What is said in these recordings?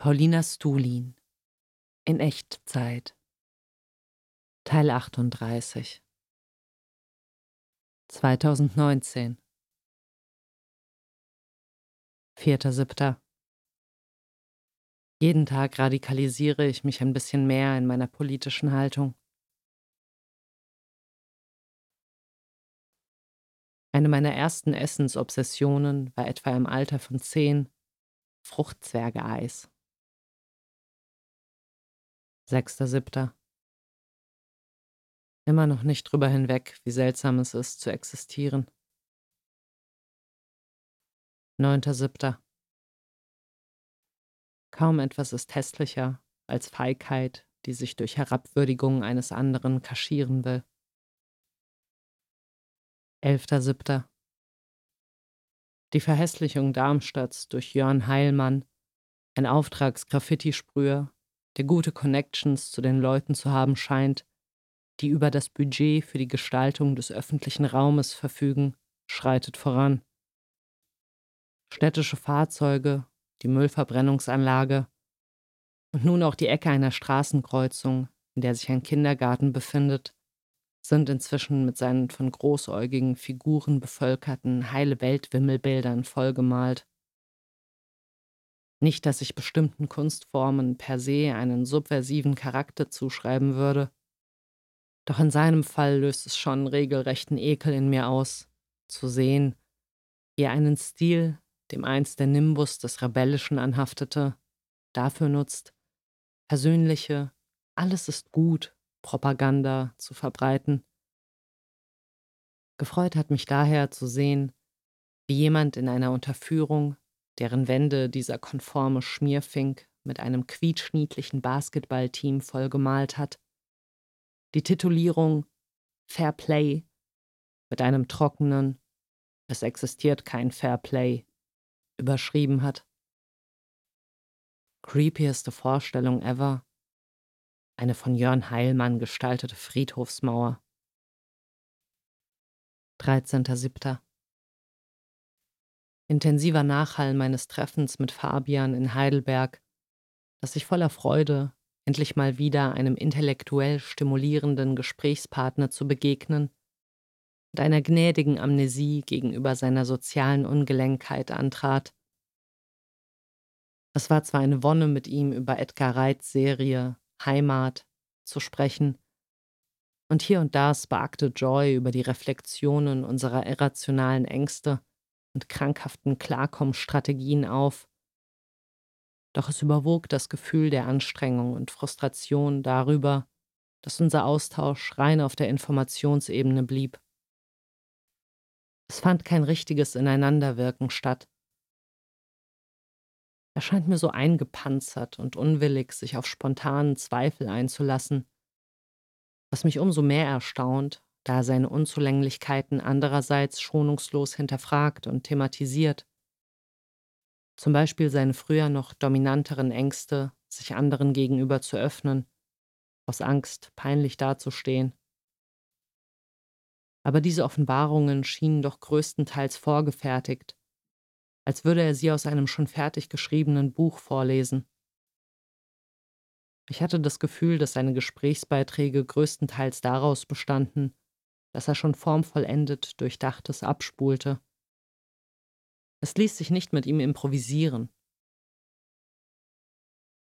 Paulina Stulin in Echtzeit Teil 38 2019 4.7. Jeden Tag radikalisiere ich mich ein bisschen mehr in meiner politischen Haltung. Eine meiner ersten Essensobsessionen war etwa im Alter von zehn Fruchtzwergeeis. 6.7. Immer noch nicht drüber hinweg, wie seltsam es ist, zu existieren. 9.7. Kaum etwas ist hässlicher als Feigheit, die sich durch Herabwürdigung eines anderen kaschieren will. 11.7. Die Verhässlichung Darmstadts durch Jörn Heilmann, ein Auftragsgraffiti-Sprüher, der gute Connections zu den Leuten zu haben scheint, die über das Budget für die Gestaltung des öffentlichen Raumes verfügen, schreitet voran. Städtische Fahrzeuge, die Müllverbrennungsanlage und nun auch die Ecke einer Straßenkreuzung, in der sich ein Kindergarten befindet, sind inzwischen mit seinen von großäugigen Figuren bevölkerten heile Weltwimmelbildern vollgemalt. Nicht, dass ich bestimmten Kunstformen per se einen subversiven Charakter zuschreiben würde, doch in seinem Fall löst es schon regelrechten Ekel in mir aus, zu sehen, wie er einen Stil, dem einst der Nimbus des Rebellischen anhaftete, dafür nutzt, persönliche, alles ist gut Propaganda zu verbreiten. Gefreut hat mich daher zu sehen, wie jemand in einer Unterführung, deren Wände dieser konforme Schmierfink mit einem quietschniedlichen Basketballteam vollgemalt hat, die Titulierung Fair Play mit einem trockenen Es existiert kein Fair Play überschrieben hat. Creepieste Vorstellung ever, eine von Jörn Heilmann gestaltete Friedhofsmauer. 13.07. Intensiver Nachhall meines Treffens mit Fabian in Heidelberg, das ich voller Freude, endlich mal wieder einem intellektuell stimulierenden Gesprächspartner zu begegnen, mit einer gnädigen Amnesie gegenüber seiner sozialen Ungelenkheit antrat. Es war zwar eine Wonne, mit ihm über Edgar Reitz Serie Heimat zu sprechen. Und hier und da sparkte Joy über die Reflexionen unserer irrationalen Ängste und krankhaften Klarkommstrategien auf. Doch es überwog das Gefühl der Anstrengung und Frustration darüber, dass unser Austausch rein auf der Informationsebene blieb. Es fand kein richtiges Ineinanderwirken statt, er scheint mir so eingepanzert und unwillig, sich auf spontanen Zweifel einzulassen, was mich umso mehr erstaunt, da seine Unzulänglichkeiten andererseits schonungslos hinterfragt und thematisiert. Zum Beispiel seine früher noch dominanteren Ängste, sich anderen gegenüber zu öffnen, aus Angst, peinlich dazustehen. Aber diese Offenbarungen schienen doch größtenteils vorgefertigt, als würde er sie aus einem schon fertig geschriebenen Buch vorlesen. Ich hatte das Gefühl, dass seine Gesprächsbeiträge größtenteils daraus bestanden, dass er schon formvollendet Durchdachtes abspulte. Es ließ sich nicht mit ihm improvisieren.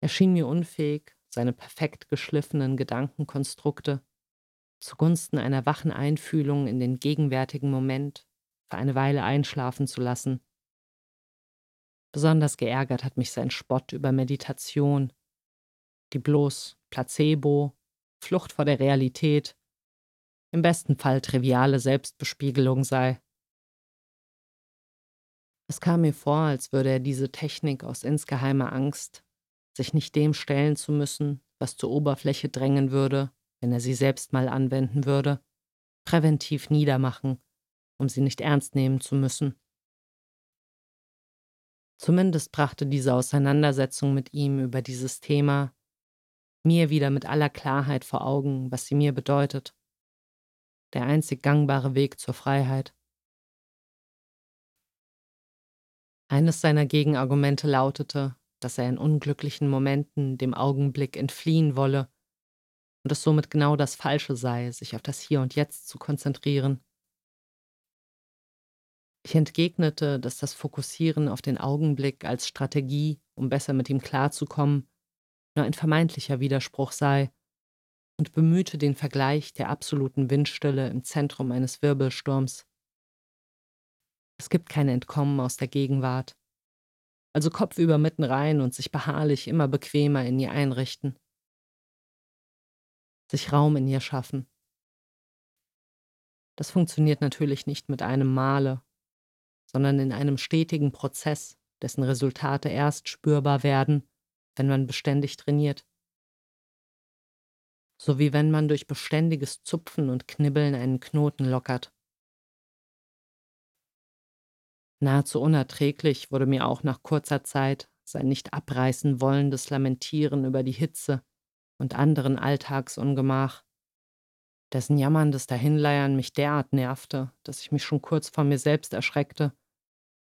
Er schien mir unfähig, seine perfekt geschliffenen Gedankenkonstrukte zugunsten einer wachen Einfühlung in den gegenwärtigen Moment für eine Weile einschlafen zu lassen. Besonders geärgert hat mich sein Spott über Meditation, die bloß Placebo, Flucht vor der Realität, im besten Fall triviale Selbstbespiegelung sei. Es kam mir vor, als würde er diese Technik aus insgeheimer Angst, sich nicht dem stellen zu müssen, was zur Oberfläche drängen würde, wenn er sie selbst mal anwenden würde, präventiv niedermachen, um sie nicht ernst nehmen zu müssen. Zumindest brachte diese Auseinandersetzung mit ihm über dieses Thema mir wieder mit aller Klarheit vor Augen, was sie mir bedeutet. Der einzig gangbare Weg zur Freiheit. Eines seiner Gegenargumente lautete, dass er in unglücklichen Momenten dem Augenblick entfliehen wolle und es somit genau das Falsche sei, sich auf das Hier und Jetzt zu konzentrieren. Ich entgegnete, dass das Fokussieren auf den Augenblick als Strategie, um besser mit ihm klarzukommen, nur ein vermeintlicher Widerspruch sei und bemühte den Vergleich der absoluten Windstille im Zentrum eines Wirbelsturms. Es gibt kein Entkommen aus der Gegenwart. Also kopfüber mitten rein und sich beharrlich immer bequemer in ihr einrichten. Sich Raum in ihr schaffen. Das funktioniert natürlich nicht mit einem Male, sondern in einem stetigen Prozess, dessen Resultate erst spürbar werden, wenn man beständig trainiert. So wie wenn man durch beständiges Zupfen und Knibbeln einen Knoten lockert. Nahezu unerträglich wurde mir auch nach kurzer Zeit sein nicht abreißen wollendes Lamentieren über die Hitze und anderen Alltagsungemach, dessen jammerndes Dahinleiern mich derart nervte, dass ich mich schon kurz vor mir selbst erschreckte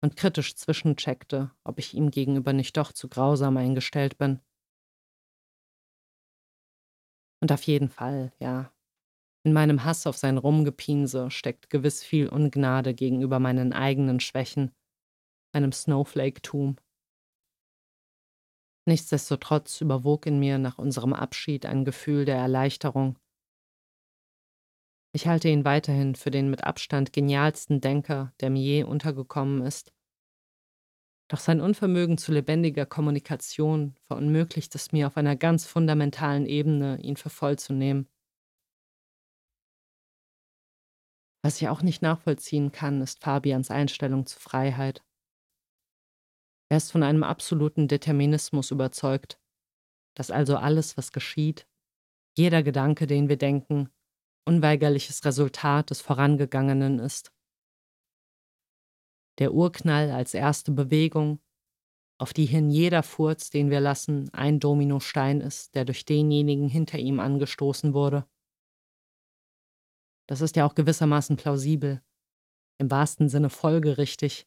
und kritisch zwischencheckte, ob ich ihm gegenüber nicht doch zu grausam eingestellt bin. Und auf jeden Fall, ja. In meinem Hass auf sein Rumgepinse steckt gewiss viel Ungnade gegenüber meinen eigenen Schwächen, meinem Snowflake-Tum. Nichtsdestotrotz überwog in mir nach unserem Abschied ein Gefühl der Erleichterung. Ich halte ihn weiterhin für den mit Abstand genialsten Denker, der mir je untergekommen ist. Doch sein Unvermögen zu lebendiger Kommunikation verunmöglicht es mir auf einer ganz fundamentalen Ebene, ihn für voll zu nehmen. Was ich auch nicht nachvollziehen kann, ist Fabians Einstellung zu Freiheit. Er ist von einem absoluten Determinismus überzeugt, dass also alles, was geschieht, jeder Gedanke, den wir denken, unweigerliches Resultat des Vorangegangenen ist der Urknall als erste Bewegung, auf die hin jeder Furz, den wir lassen, ein Dominostein ist, der durch denjenigen hinter ihm angestoßen wurde. Das ist ja auch gewissermaßen plausibel, im wahrsten Sinne folgerichtig,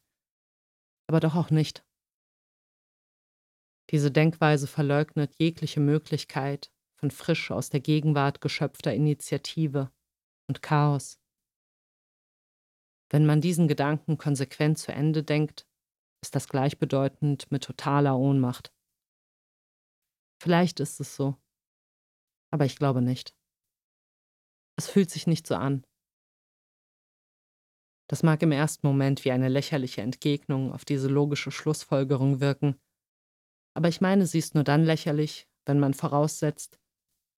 aber doch auch nicht. Diese Denkweise verleugnet jegliche Möglichkeit von frisch aus der Gegenwart geschöpfter Initiative und Chaos. Wenn man diesen Gedanken konsequent zu Ende denkt, ist das gleichbedeutend mit totaler Ohnmacht. Vielleicht ist es so, aber ich glaube nicht. Es fühlt sich nicht so an. Das mag im ersten Moment wie eine lächerliche Entgegnung auf diese logische Schlussfolgerung wirken, aber ich meine, sie ist nur dann lächerlich, wenn man voraussetzt,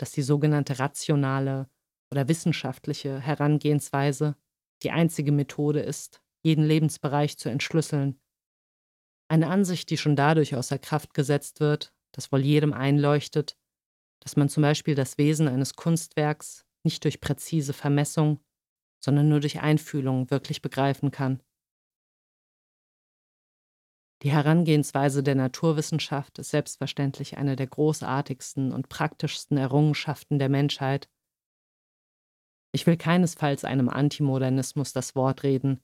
dass die sogenannte rationale oder wissenschaftliche Herangehensweise die einzige Methode ist, jeden Lebensbereich zu entschlüsseln. Eine Ansicht, die schon dadurch außer Kraft gesetzt wird, dass wohl jedem einleuchtet, dass man zum Beispiel das Wesen eines Kunstwerks nicht durch präzise Vermessung, sondern nur durch Einfühlung wirklich begreifen kann. Die Herangehensweise der Naturwissenschaft ist selbstverständlich eine der großartigsten und praktischsten Errungenschaften der Menschheit ich will keinesfalls einem Antimodernismus das Wort reden,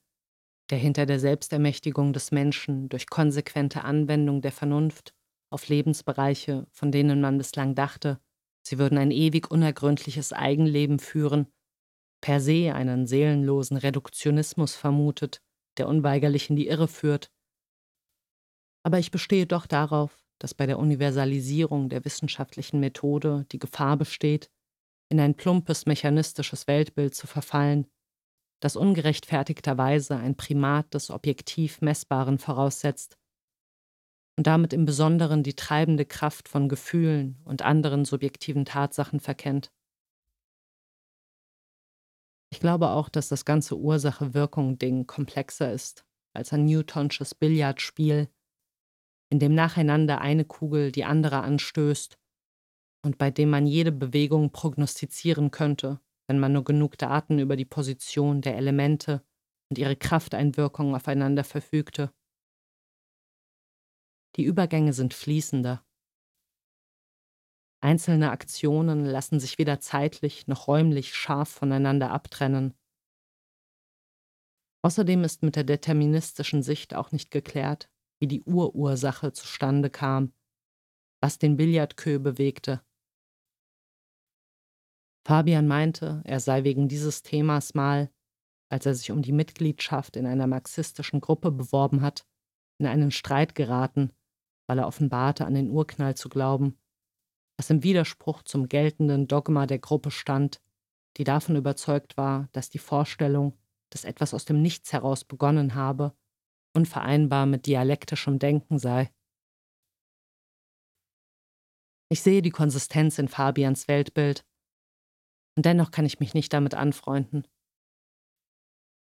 der hinter der Selbstermächtigung des Menschen durch konsequente Anwendung der Vernunft auf Lebensbereiche, von denen man bislang dachte, sie würden ein ewig unergründliches Eigenleben führen, per se einen seelenlosen Reduktionismus vermutet, der unweigerlich in die Irre führt. Aber ich bestehe doch darauf, dass bei der Universalisierung der wissenschaftlichen Methode die Gefahr besteht, in ein plumpes mechanistisches Weltbild zu verfallen, das ungerechtfertigterweise ein Primat des objektiv Messbaren voraussetzt und damit im Besonderen die treibende Kraft von Gefühlen und anderen subjektiven Tatsachen verkennt. Ich glaube auch, dass das ganze Ursache-Wirkung-Ding komplexer ist als ein Newtonsches Billardspiel, in dem nacheinander eine Kugel die andere anstößt und bei dem man jede Bewegung prognostizieren könnte, wenn man nur genug Daten über die Position der Elemente und ihre Krafteinwirkungen aufeinander verfügte. Die Übergänge sind fließender. Einzelne Aktionen lassen sich weder zeitlich noch räumlich scharf voneinander abtrennen. Außerdem ist mit der deterministischen Sicht auch nicht geklärt, wie die Urursache zustande kam, was den Billardkö bewegte. Fabian meinte, er sei wegen dieses Themas mal, als er sich um die Mitgliedschaft in einer marxistischen Gruppe beworben hat, in einen Streit geraten, weil er offenbarte, an den Urknall zu glauben, was im Widerspruch zum geltenden Dogma der Gruppe stand, die davon überzeugt war, dass die Vorstellung, dass etwas aus dem Nichts heraus begonnen habe, unvereinbar mit dialektischem Denken sei. Ich sehe die Konsistenz in Fabians Weltbild, und dennoch kann ich mich nicht damit anfreunden.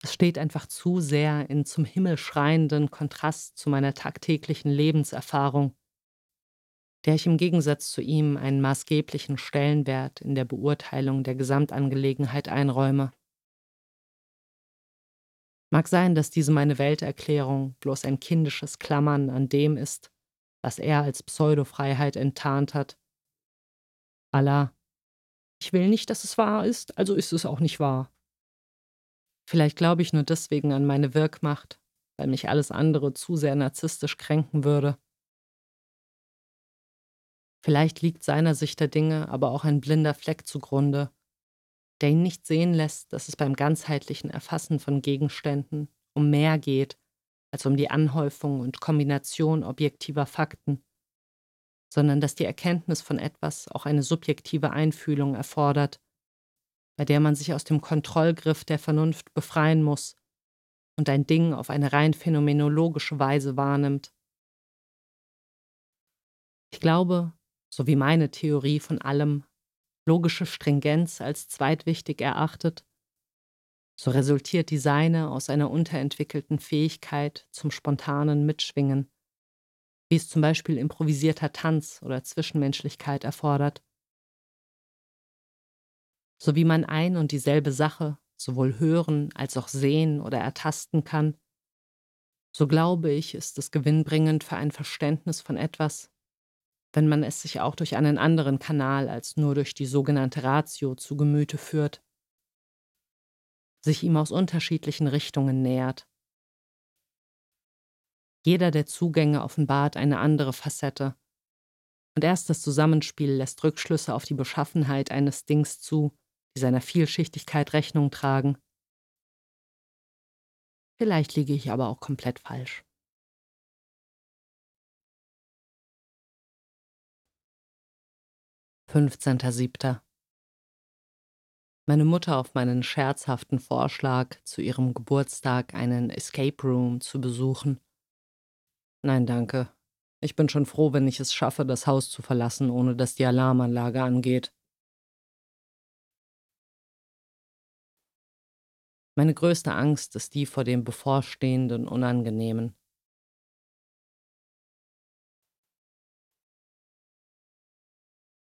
Es steht einfach zu sehr in zum Himmel schreienden Kontrast zu meiner tagtäglichen Lebenserfahrung, der ich im Gegensatz zu ihm einen maßgeblichen Stellenwert in der Beurteilung der Gesamtangelegenheit einräume. Mag sein, dass diese meine Welterklärung bloß ein kindisches Klammern an dem ist, was er als Pseudofreiheit enttarnt hat. Allah, ich will nicht, dass es wahr ist, also ist es auch nicht wahr. Vielleicht glaube ich nur deswegen an meine Wirkmacht, weil mich alles andere zu sehr narzisstisch kränken würde. Vielleicht liegt seiner Sicht der Dinge aber auch ein blinder Fleck zugrunde, der ihn nicht sehen lässt, dass es beim ganzheitlichen Erfassen von Gegenständen um mehr geht als um die Anhäufung und Kombination objektiver Fakten sondern dass die Erkenntnis von etwas auch eine subjektive Einfühlung erfordert, bei der man sich aus dem Kontrollgriff der Vernunft befreien muss und ein Ding auf eine rein phänomenologische Weise wahrnimmt. Ich glaube, so wie meine Theorie von allem logische Stringenz als zweitwichtig erachtet, so resultiert die seine aus einer unterentwickelten Fähigkeit zum spontanen Mitschwingen wie es zum Beispiel improvisierter Tanz oder Zwischenmenschlichkeit erfordert. So wie man ein und dieselbe Sache sowohl hören als auch sehen oder ertasten kann, so glaube ich, ist es gewinnbringend für ein Verständnis von etwas, wenn man es sich auch durch einen anderen Kanal als nur durch die sogenannte Ratio zu Gemüte führt, sich ihm aus unterschiedlichen Richtungen nähert. Jeder der Zugänge offenbart eine andere Facette. Und erst das Zusammenspiel lässt Rückschlüsse auf die Beschaffenheit eines Dings zu, die seiner Vielschichtigkeit Rechnung tragen. Vielleicht liege ich aber auch komplett falsch. Fünfzehnter Siebter. Meine Mutter auf meinen scherzhaften Vorschlag, zu ihrem Geburtstag einen Escape Room zu besuchen, Nein, danke. Ich bin schon froh, wenn ich es schaffe, das Haus zu verlassen, ohne dass die Alarmanlage angeht. Meine größte Angst ist die vor dem bevorstehenden Unangenehmen.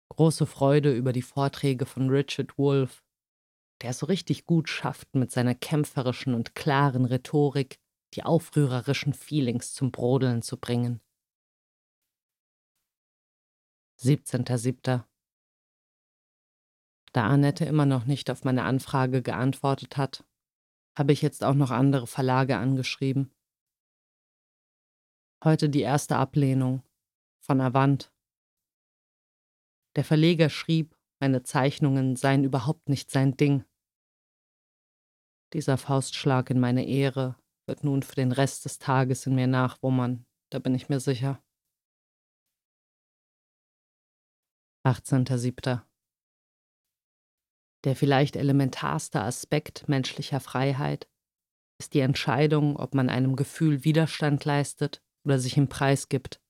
Große Freude über die Vorträge von Richard Wolff, der es so richtig gut schafft, mit seiner kämpferischen und klaren Rhetorik die aufrührerischen Feelings zum Brodeln zu bringen. 17.07. Da Annette immer noch nicht auf meine Anfrage geantwortet hat, habe ich jetzt auch noch andere Verlage angeschrieben. Heute die erste Ablehnung von Avant. Der Verleger schrieb, meine Zeichnungen seien überhaupt nicht sein Ding. Dieser Faustschlag in meine Ehre wird nun für den Rest des Tages in mir nachwummern, da bin ich mir sicher. 18.07. Der vielleicht elementarste Aspekt menschlicher Freiheit ist die Entscheidung, ob man einem Gefühl Widerstand leistet oder sich im Preis gibt.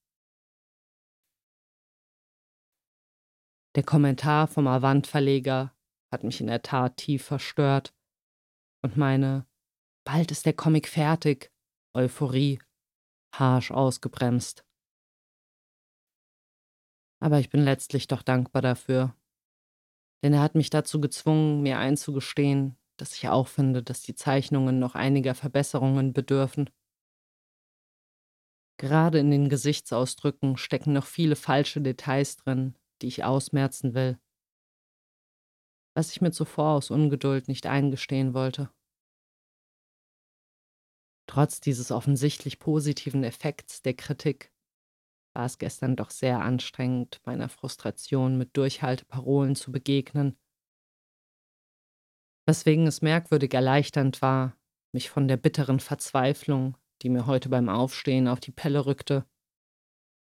Der Kommentar vom Avant-Verleger hat mich in der Tat tief verstört und meine Bald ist der Comic fertig. Euphorie. Harsch ausgebremst. Aber ich bin letztlich doch dankbar dafür. Denn er hat mich dazu gezwungen, mir einzugestehen, dass ich auch finde, dass die Zeichnungen noch einiger Verbesserungen bedürfen. Gerade in den Gesichtsausdrücken stecken noch viele falsche Details drin, die ich ausmerzen will. Was ich mir zuvor aus Ungeduld nicht eingestehen wollte. Trotz dieses offensichtlich positiven Effekts der Kritik war es gestern doch sehr anstrengend, meiner Frustration mit Durchhalteparolen zu begegnen. Weswegen es merkwürdig erleichternd war, mich von der bitteren Verzweiflung, die mir heute beim Aufstehen auf die Pelle rückte,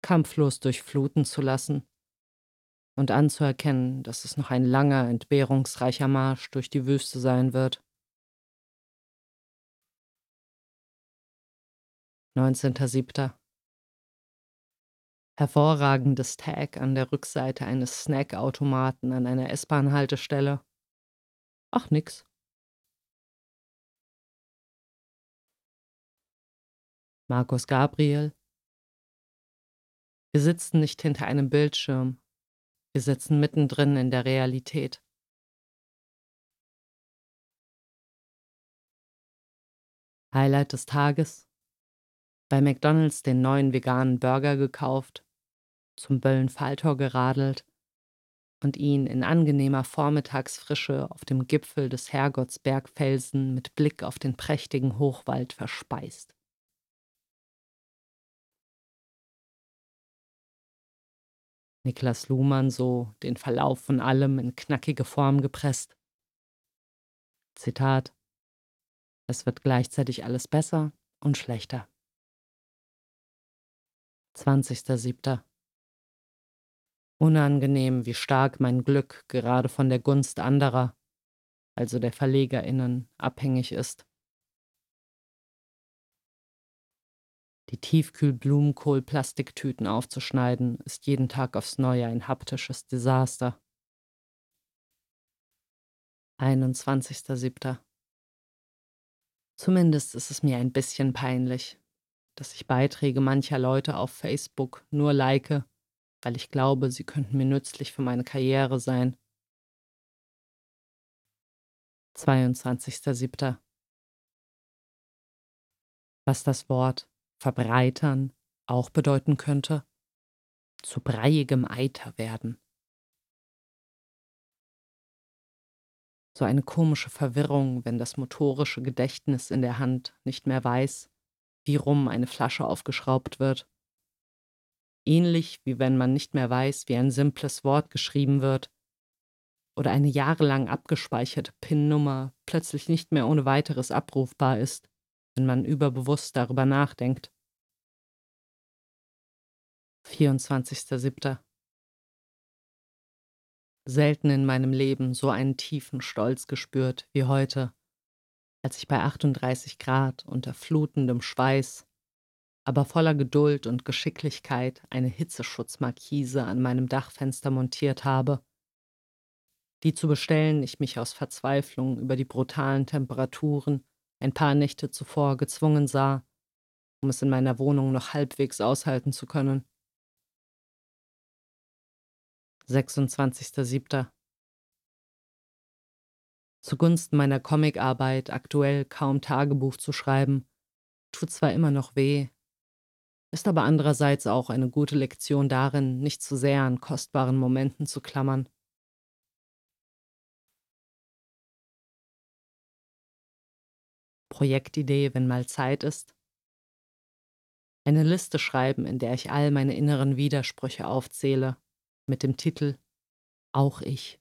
kampflos durchfluten zu lassen und anzuerkennen, dass es noch ein langer, entbehrungsreicher Marsch durch die Wüste sein wird. 19.07. Hervorragendes Tag an der Rückseite eines Snackautomaten an einer S-Bahn-Haltestelle. Ach nix. Markus Gabriel. Wir sitzen nicht hinter einem Bildschirm. Wir sitzen mittendrin in der Realität. Highlight des Tages. Bei McDonald's den neuen veganen Burger gekauft, zum Böllenfalltor geradelt und ihn in angenehmer Vormittagsfrische auf dem Gipfel des Herrgottsbergfelsen mit Blick auf den prächtigen Hochwald verspeist. Niklas Luhmann so den Verlauf von allem in knackige Form gepresst. Zitat Es wird gleichzeitig alles besser und schlechter. 20.07. Unangenehm, wie stark mein Glück gerade von der Gunst anderer, also der VerlegerInnen, abhängig ist. Die Tiefkühl-Blumenkohl-Plastiktüten aufzuschneiden, ist jeden Tag aufs Neue ein haptisches Desaster. 21.07. Zumindest ist es mir ein bisschen peinlich, dass ich Beiträge mancher Leute auf Facebook nur like, weil ich glaube, sie könnten mir nützlich für meine Karriere sein. 22.07. Was das Wort verbreitern auch bedeuten könnte, zu breiigem Eiter werden. So eine komische Verwirrung, wenn das motorische Gedächtnis in der Hand nicht mehr weiß, wie rum eine Flasche aufgeschraubt wird. Ähnlich wie wenn man nicht mehr weiß, wie ein simples Wort geschrieben wird oder eine jahrelang abgespeicherte PIN-Nummer plötzlich nicht mehr ohne weiteres abrufbar ist wenn man überbewusst darüber nachdenkt. 24.07. Selten in meinem Leben so einen tiefen Stolz gespürt wie heute, als ich bei 38 Grad unter flutendem Schweiß, aber voller Geduld und Geschicklichkeit eine Hitzeschutzmarkise an meinem Dachfenster montiert habe, die zu bestellen ich mich aus Verzweiflung über die brutalen Temperaturen ein paar Nächte zuvor gezwungen sah, um es in meiner Wohnung noch halbwegs aushalten zu können. 26.07. Zugunsten meiner Comicarbeit aktuell kaum Tagebuch zu schreiben, tut zwar immer noch weh, ist aber andererseits auch eine gute Lektion darin, nicht zu sehr an kostbaren Momenten zu klammern. Projektidee, wenn mal Zeit ist. Eine Liste schreiben, in der ich all meine inneren Widersprüche aufzähle, mit dem Titel Auch ich.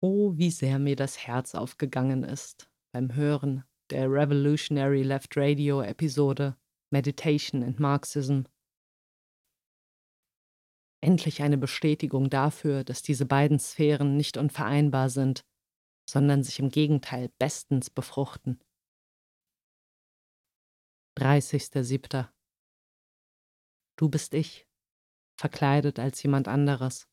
Oh, wie sehr mir das Herz aufgegangen ist beim Hören der Revolutionary Left Radio Episode Meditation and Marxism Endlich eine Bestätigung dafür, dass diese beiden Sphären nicht unvereinbar sind, sondern sich im Gegenteil bestens befruchten. 30.07. Du bist ich, verkleidet als jemand anderes.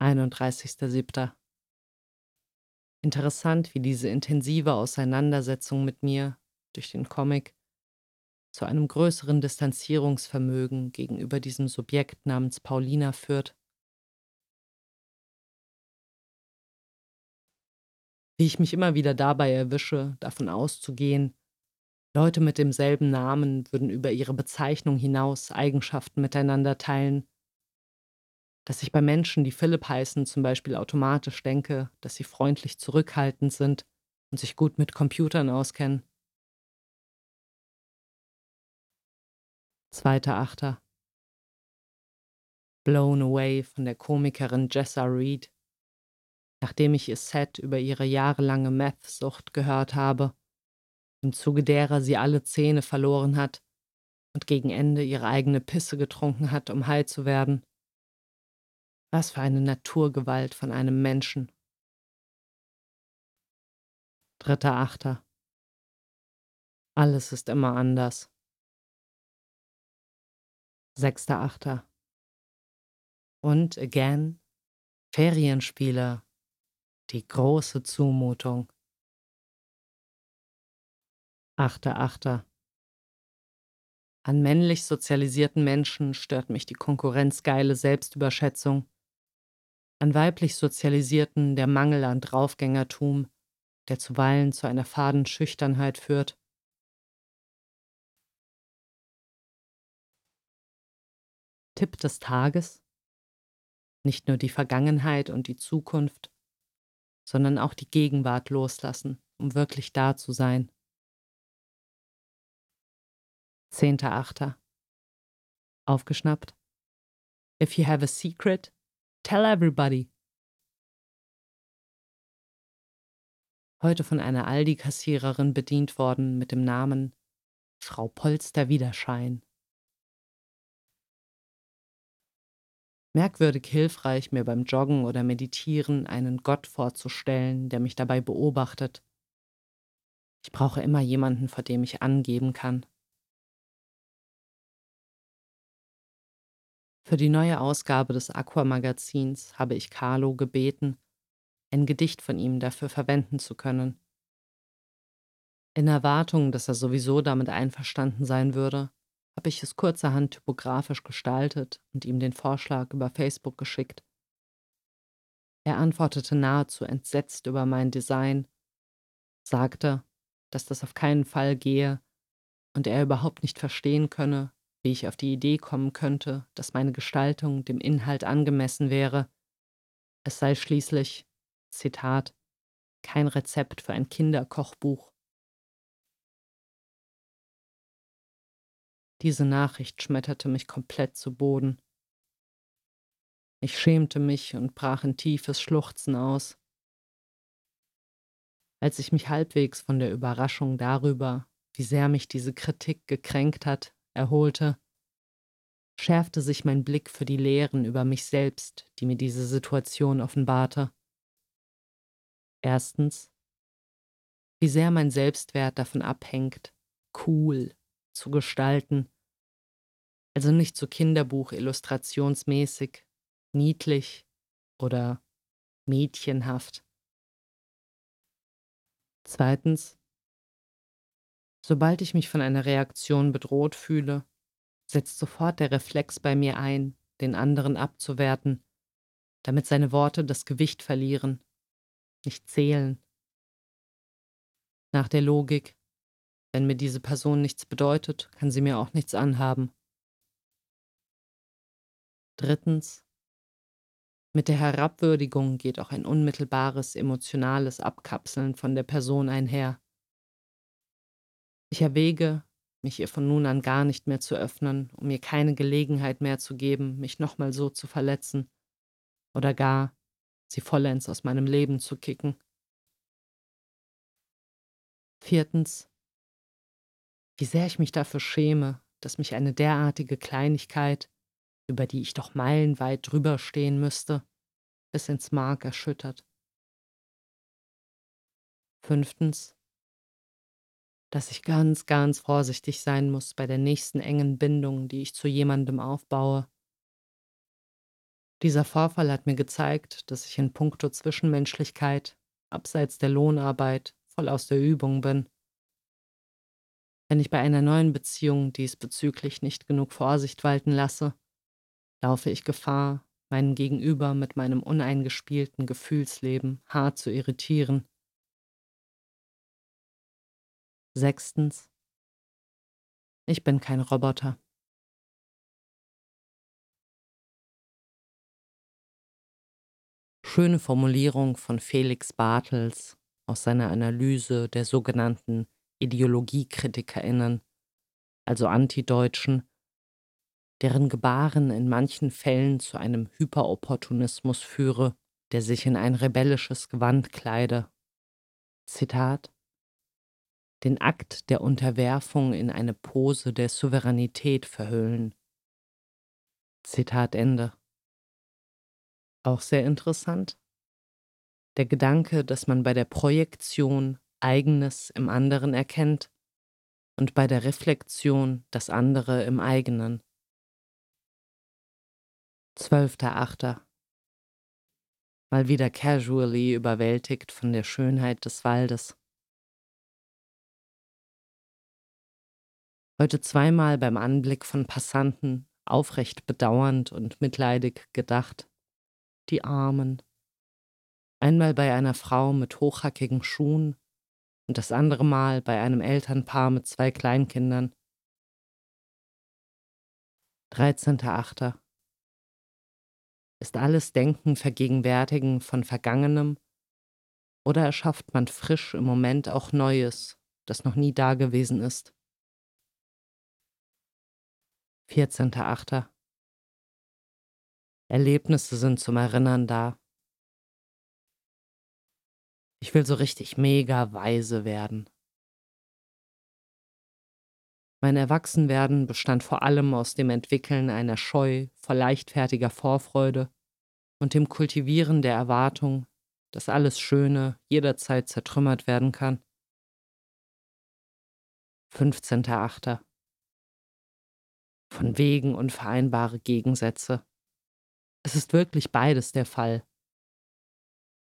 31.07. Interessant, wie diese intensive Auseinandersetzung mit mir durch den Comic zu einem größeren Distanzierungsvermögen gegenüber diesem Subjekt namens Paulina führt. Wie ich mich immer wieder dabei erwische, davon auszugehen, Leute mit demselben Namen würden über ihre Bezeichnung hinaus Eigenschaften miteinander teilen, dass ich bei Menschen, die Philipp heißen, zum Beispiel automatisch denke, dass sie freundlich zurückhaltend sind und sich gut mit Computern auskennen. Zweiter Achter. Blown away von der Komikerin Jessa Reed. Nachdem ich ihr Set über ihre jahrelange Meth-Sucht gehört habe, im Zuge derer sie alle Zähne verloren hat und gegen Ende ihre eigene Pisse getrunken hat, um heil zu werden. Was für eine Naturgewalt von einem Menschen. Dritter Achter. Alles ist immer anders. Sechster Achter. Und again, Ferienspiele, die große Zumutung. Achter Achter. An männlich sozialisierten Menschen stört mich die konkurrenzgeile Selbstüberschätzung. An weiblich sozialisierten der Mangel an Draufgängertum, der zuweilen zu einer faden Schüchternheit führt. Tipp des Tages? Nicht nur die Vergangenheit und die Zukunft, sondern auch die Gegenwart loslassen, um wirklich da zu sein. 10.8. Aufgeschnappt. If you have a secret, tell everybody. Heute von einer Aldi-Kassiererin bedient worden mit dem Namen Frau Polster Widerschein. Merkwürdig hilfreich, mir beim Joggen oder Meditieren einen Gott vorzustellen, der mich dabei beobachtet. Ich brauche immer jemanden, vor dem ich angeben kann. Für die neue Ausgabe des Aqua-Magazins habe ich Carlo gebeten, ein Gedicht von ihm dafür verwenden zu können. In Erwartung, dass er sowieso damit einverstanden sein würde, habe ich es kurzerhand typografisch gestaltet und ihm den Vorschlag über Facebook geschickt. Er antwortete nahezu entsetzt über mein Design, sagte, dass das auf keinen Fall gehe und er überhaupt nicht verstehen könne, wie ich auf die Idee kommen könnte, dass meine Gestaltung dem Inhalt angemessen wäre. Es sei schließlich, Zitat, kein Rezept für ein Kinderkochbuch. Diese Nachricht schmetterte mich komplett zu Boden. Ich schämte mich und brach in tiefes Schluchzen aus. Als ich mich halbwegs von der Überraschung darüber, wie sehr mich diese Kritik gekränkt hat, erholte, schärfte sich mein Blick für die Lehren über mich selbst, die mir diese Situation offenbarte. Erstens, wie sehr mein Selbstwert davon abhängt, cool zu gestalten, also nicht so Kinderbuch illustrationsmäßig, niedlich oder mädchenhaft. Zweitens, Sobald ich mich von einer Reaktion bedroht fühle, setzt sofort der Reflex bei mir ein, den anderen abzuwerten, damit seine Worte das Gewicht verlieren, nicht zählen. Nach der Logik, wenn mir diese Person nichts bedeutet, kann sie mir auch nichts anhaben. Drittens, mit der Herabwürdigung geht auch ein unmittelbares emotionales Abkapseln von der Person einher. Ich erwäge, mich ihr von nun an gar nicht mehr zu öffnen, um ihr keine Gelegenheit mehr zu geben, mich nochmal so zu verletzen oder gar sie vollends aus meinem Leben zu kicken. Viertens, wie sehr ich mich dafür schäme, dass mich eine derartige Kleinigkeit, über die ich doch meilenweit drüber stehen müsste, bis ins Mark erschüttert. Fünftens, dass ich ganz, ganz vorsichtig sein muss bei der nächsten engen Bindung, die ich zu jemandem aufbaue. Dieser Vorfall hat mir gezeigt, dass ich in puncto Zwischenmenschlichkeit, abseits der Lohnarbeit, voll aus der Übung bin. Wenn ich bei einer neuen Beziehung diesbezüglich nicht genug Vorsicht walten lasse, laufe ich Gefahr, meinen Gegenüber mit meinem uneingespielten Gefühlsleben hart zu irritieren Sechstens. Ich bin kein Roboter. Schöne Formulierung von Felix Bartels aus seiner Analyse der sogenannten IdeologiekritikerInnen, also Antideutschen, deren Gebaren in manchen Fällen zu einem Hyperopportunismus führe, der sich in ein rebellisches Gewand kleide. Zitat Den Akt der Unterwerfung in eine Pose der Souveränität verhüllen. Zitat Ende. Auch sehr interessant. Der Gedanke, dass man bei der Projektion Eigenes im anderen erkennt und bei der Reflexion das andere im eigenen. 12.8. Mal wieder casually überwältigt von der Schönheit des Waldes. Heute zweimal beim Anblick von Passanten aufrecht bedauernd und mitleidig gedacht. Die Armen. Einmal bei einer Frau mit hochhackigen Schuhen und das andere Mal bei einem Elternpaar mit zwei Kleinkindern. 13.8. Ist alles Denken, Vergegenwärtigen von Vergangenem oder erschafft man frisch im Moment auch Neues, das noch nie dagewesen ist? 14.8. Erlebnisse sind zum Erinnern da. Ich will so richtig mega weise werden. Mein Erwachsenwerden bestand vor allem aus dem Entwickeln einer Scheu vor leichtfertiger Vorfreude und dem Kultivieren der Erwartung, dass alles Schöne jederzeit zertrümmert werden kann. 15.8. Von wegen unvereinbare Gegensätze. Es ist wirklich beides der Fall.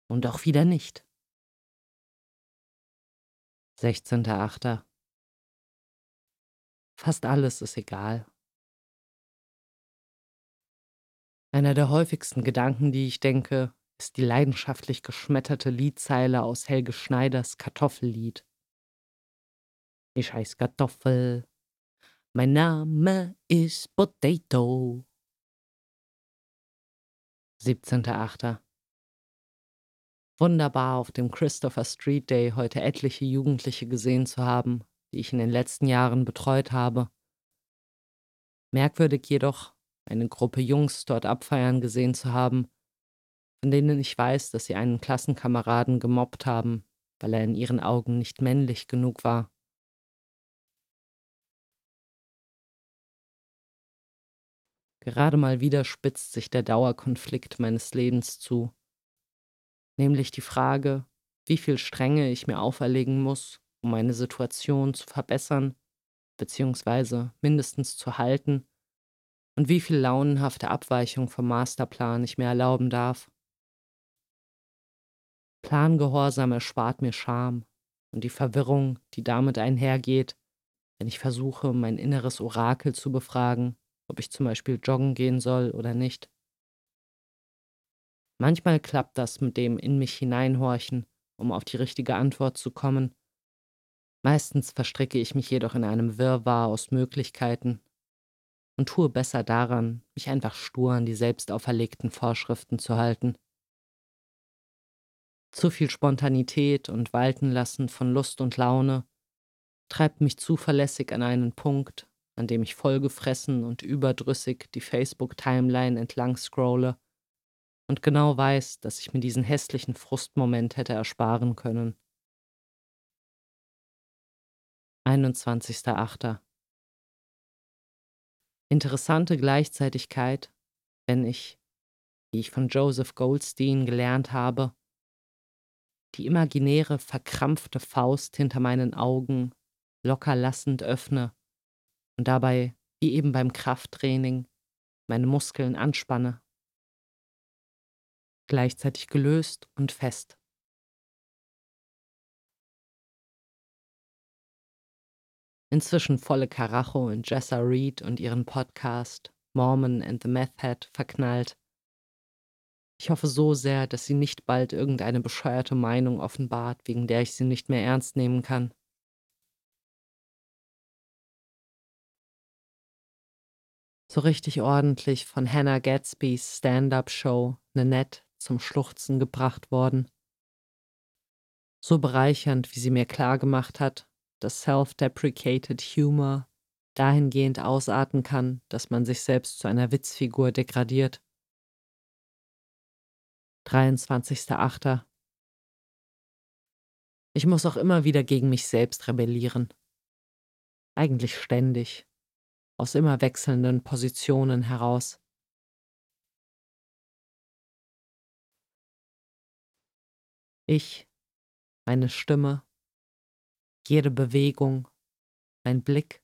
Und auch wieder nicht. 16.8. Fast alles ist egal. Einer der häufigsten Gedanken, die ich denke, ist die leidenschaftlich geschmetterte Liedzeile aus Helge Schneiders Kartoffellied. Ich heiß Kartoffel, mein Name ist Potato. 17.8. Wunderbar auf dem Christopher Street Day heute etliche Jugendliche gesehen zu haben, die ich in den letzten Jahren betreut habe. Merkwürdig jedoch, eine Gruppe Jungs dort abfeiern gesehen zu haben, von denen ich weiß, dass sie einen Klassenkameraden gemobbt haben, weil er in ihren Augen nicht männlich genug war. Gerade mal wieder spitzt sich der Dauerkonflikt meines Lebens zu, nämlich die Frage, wie viel Strenge ich mir auferlegen muss, um meine Situation zu verbessern, beziehungsweise mindestens zu halten, und wie viel launenhafte Abweichung vom Masterplan ich mir erlauben darf. Plangehorsam erspart mir Scham und die Verwirrung, die damit einhergeht, wenn ich versuche, mein inneres Orakel zu befragen ob ich zum Beispiel joggen gehen soll oder nicht. Manchmal klappt das mit dem in mich hineinhorchen, um auf die richtige Antwort zu kommen. Meistens verstricke ich mich jedoch in einem Wirrwarr aus Möglichkeiten und tue besser daran, mich einfach stur an die selbst auferlegten Vorschriften zu halten. Zu viel Spontanität und Waltenlassen von Lust und Laune treibt mich zuverlässig an einen Punkt, an dem ich vollgefressen und überdrüssig die Facebook-Timeline entlang scrolle und genau weiß, dass ich mir diesen hässlichen Frustmoment hätte ersparen können. 21.08. Interessante Gleichzeitigkeit, wenn ich, wie ich von Joseph Goldstein gelernt habe, die imaginäre verkrampfte Faust hinter meinen Augen locker lassend öffne und dabei, wie eben beim Krafttraining, meine Muskeln anspanne. Gleichzeitig gelöst und fest. Inzwischen volle Karacho in Jessa Reed und ihren Podcast Mormon and the Meth Head verknallt. Ich hoffe so sehr, dass sie nicht bald irgendeine bescheuerte Meinung offenbart, wegen der ich sie nicht mehr ernst nehmen kann. So richtig ordentlich von Hannah Gatsbys Stand-up-Show Nanette zum Schluchzen gebracht worden. So bereichernd, wie sie mir klargemacht hat, dass self-deprecated Humor dahingehend ausarten kann, dass man sich selbst zu einer Witzfigur degradiert. 23.8. Ich muss auch immer wieder gegen mich selbst rebellieren. Eigentlich ständig, aus immer wechselnden Positionen heraus. Ich, meine Stimme, jede Bewegung, mein Blick,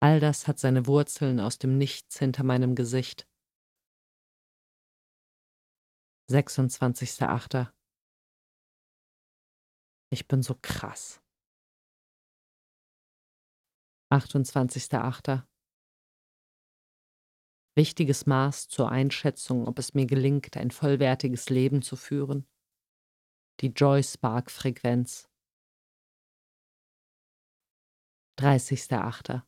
all das hat seine Wurzeln aus dem Nichts hinter meinem Gesicht. 26.8. Ich bin so krass. 28.8. Wichtiges Maß zur Einschätzung, ob es mir gelingt, ein vollwertiges Leben zu führen. Die Joy Spark Frequenz. 30.8.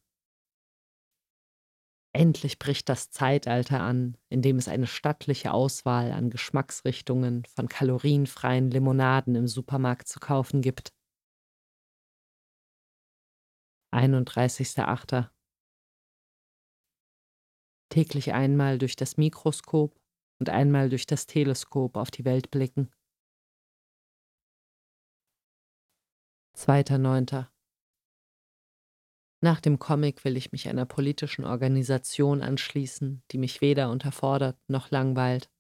Endlich bricht das Zeitalter an, in dem es eine stattliche Auswahl an Geschmacksrichtungen von kalorienfreien Limonaden im Supermarkt zu kaufen gibt. 31.8. Täglich einmal durch das Mikroskop und einmal durch das Teleskop auf die Welt blicken. 2.9. Nach dem Comic will ich mich einer politischen Organisation anschließen, die mich weder unterfordert noch langweilt.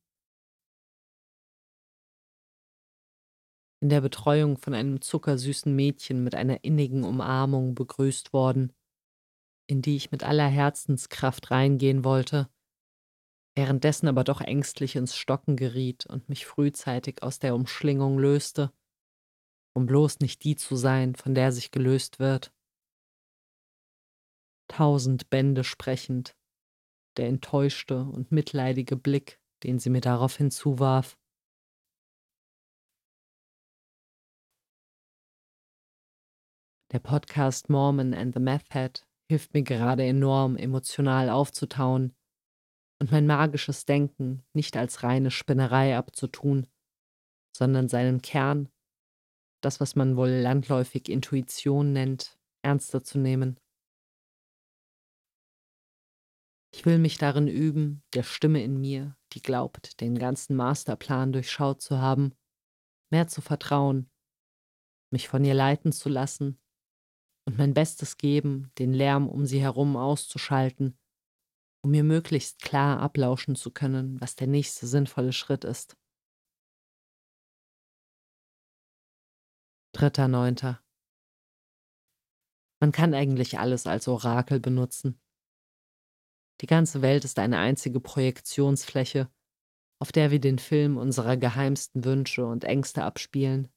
In der Betreuung von einem zuckersüßen Mädchen mit einer innigen Umarmung begrüßt worden, in die ich mit aller Herzenskraft reingehen wollte, währenddessen aber doch ängstlich ins Stocken geriet und mich frühzeitig aus der Umschlingung löste, um bloß nicht die zu sein, von der sich gelöst wird tausend Bände sprechend, der enttäuschte und mitleidige Blick, den sie mir daraufhin zuwarf. Der Podcast Mormon and the Meth Head hilft mir gerade enorm, emotional aufzutauen und mein magisches Denken nicht als reine Spinnerei abzutun, sondern seinen Kern, das, was man wohl landläufig Intuition nennt, ernster zu nehmen. Ich will mich darin üben, der Stimme in mir, die glaubt, den ganzen Masterplan durchschaut zu haben, mehr zu vertrauen, mich von ihr leiten zu lassen und mein Bestes geben, den Lärm um sie herum auszuschalten, um mir möglichst klar ablauschen zu können, was der nächste sinnvolle Schritt ist. Dritter Neunter. Man kann eigentlich alles als Orakel benutzen. Die ganze Welt ist eine einzige Projektionsfläche, auf der wir den Film unserer geheimsten Wünsche und Ängste abspielen.